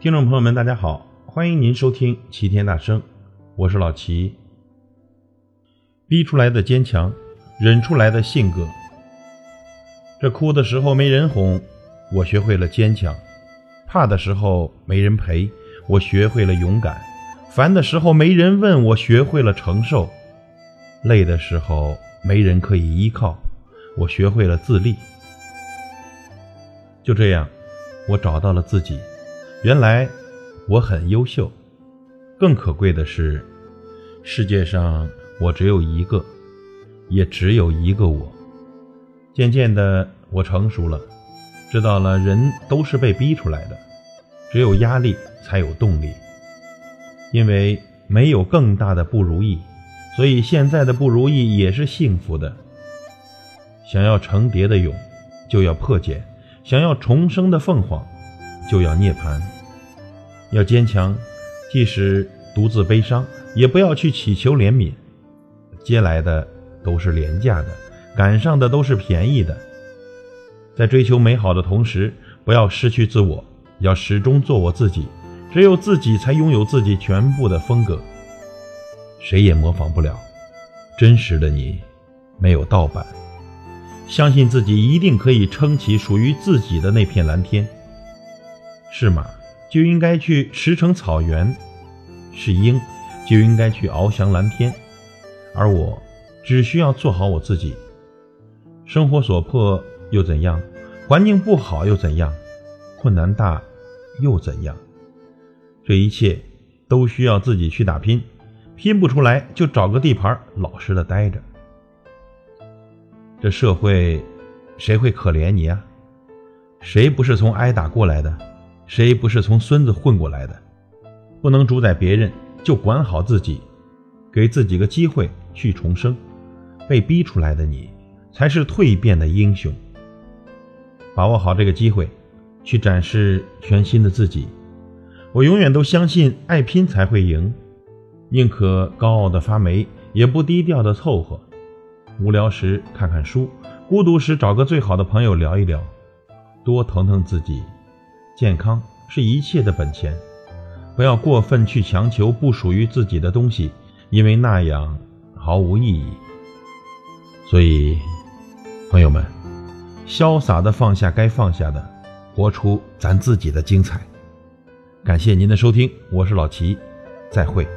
听众朋友们，大家好，欢迎您收听齐天大圣，我是老齐。逼出来的坚强，忍出来的性格。这哭的时候没人哄，我学会了坚强；怕的时候没人陪，我学会了勇敢；烦的时候没人问，我学会了承受；累的时候没人可以依靠，我学会了自立。就这样，我找到了自己。原来我很优秀，更可贵的是，世界上我只有一个，也只有一个我。渐渐的，我成熟了，知道了人都是被逼出来的，只有压力才有动力。因为没有更大的不如意，所以现在的不如意也是幸福的。想要成蝶的蛹，就要破茧；想要重生的凤凰。就要涅槃，要坚强，即使独自悲伤，也不要去祈求怜悯。接来的都是廉价的，赶上的都是便宜的。在追求美好的同时，不要失去自我，要始终做我自己。只有自己才拥有自己全部的风格，谁也模仿不了。真实的你，没有盗版。相信自己一定可以撑起属于自己的那片蓝天。是马就应该去驰骋草原，是鹰就应该去翱翔蓝天，而我只需要做好我自己。生活所迫又怎样？环境不好又怎样？困难大又怎样？这一切都需要自己去打拼，拼不出来就找个地盘老实的待着。这社会谁会可怜你呀？谁不是从挨打过来的？谁不是从孙子混过来的？不能主宰别人，就管好自己，给自己个机会去重生。被逼出来的你，才是蜕变的英雄。把握好这个机会，去展示全新的自己。我永远都相信，爱拼才会赢。宁可高傲的发霉，也不低调的凑合。无聊时看看书，孤独时找个最好的朋友聊一聊，多疼疼自己。健康是一切的本钱，不要过分去强求不属于自己的东西，因为那样毫无意义。所以，朋友们，潇洒的放下该放下的，活出咱自己的精彩。感谢您的收听，我是老齐，再会。